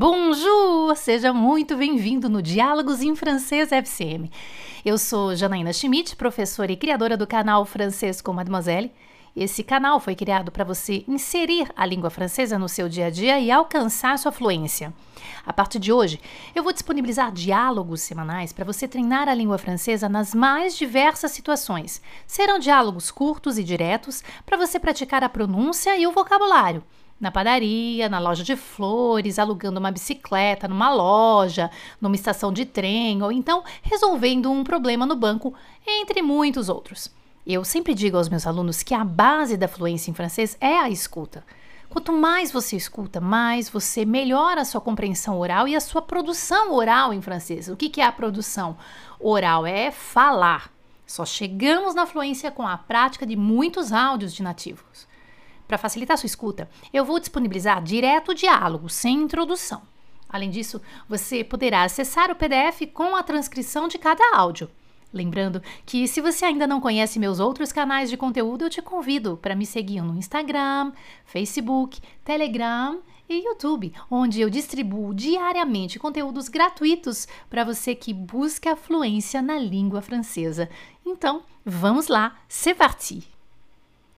Bonjour! Seja muito bem-vindo no Diálogos em Francês FCM. Eu sou Janaína Schmidt, professora e criadora do canal Francês com Mademoiselle. Esse canal foi criado para você inserir a língua francesa no seu dia a dia e alcançar sua fluência. A partir de hoje, eu vou disponibilizar diálogos semanais para você treinar a língua francesa nas mais diversas situações. Serão diálogos curtos e diretos para você praticar a pronúncia e o vocabulário na padaria, na loja de flores, alugando uma bicicleta numa loja, numa estação de trem ou então resolvendo um problema no banco, entre muitos outros. Eu sempre digo aos meus alunos que a base da fluência em francês é a escuta. Quanto mais você escuta, mais você melhora a sua compreensão oral e a sua produção oral em francês. O que é a produção oral? É falar. Só chegamos na fluência com a prática de muitos áudios de nativos. Para facilitar sua escuta, eu vou disponibilizar direto o diálogo, sem introdução. Além disso, você poderá acessar o PDF com a transcrição de cada áudio. Lembrando que, se você ainda não conhece meus outros canais de conteúdo, eu te convido para me seguir no Instagram, Facebook, Telegram e YouTube, onde eu distribuo diariamente conteúdos gratuitos para você que busca fluência na língua francesa. Então, vamos lá, c'est parti!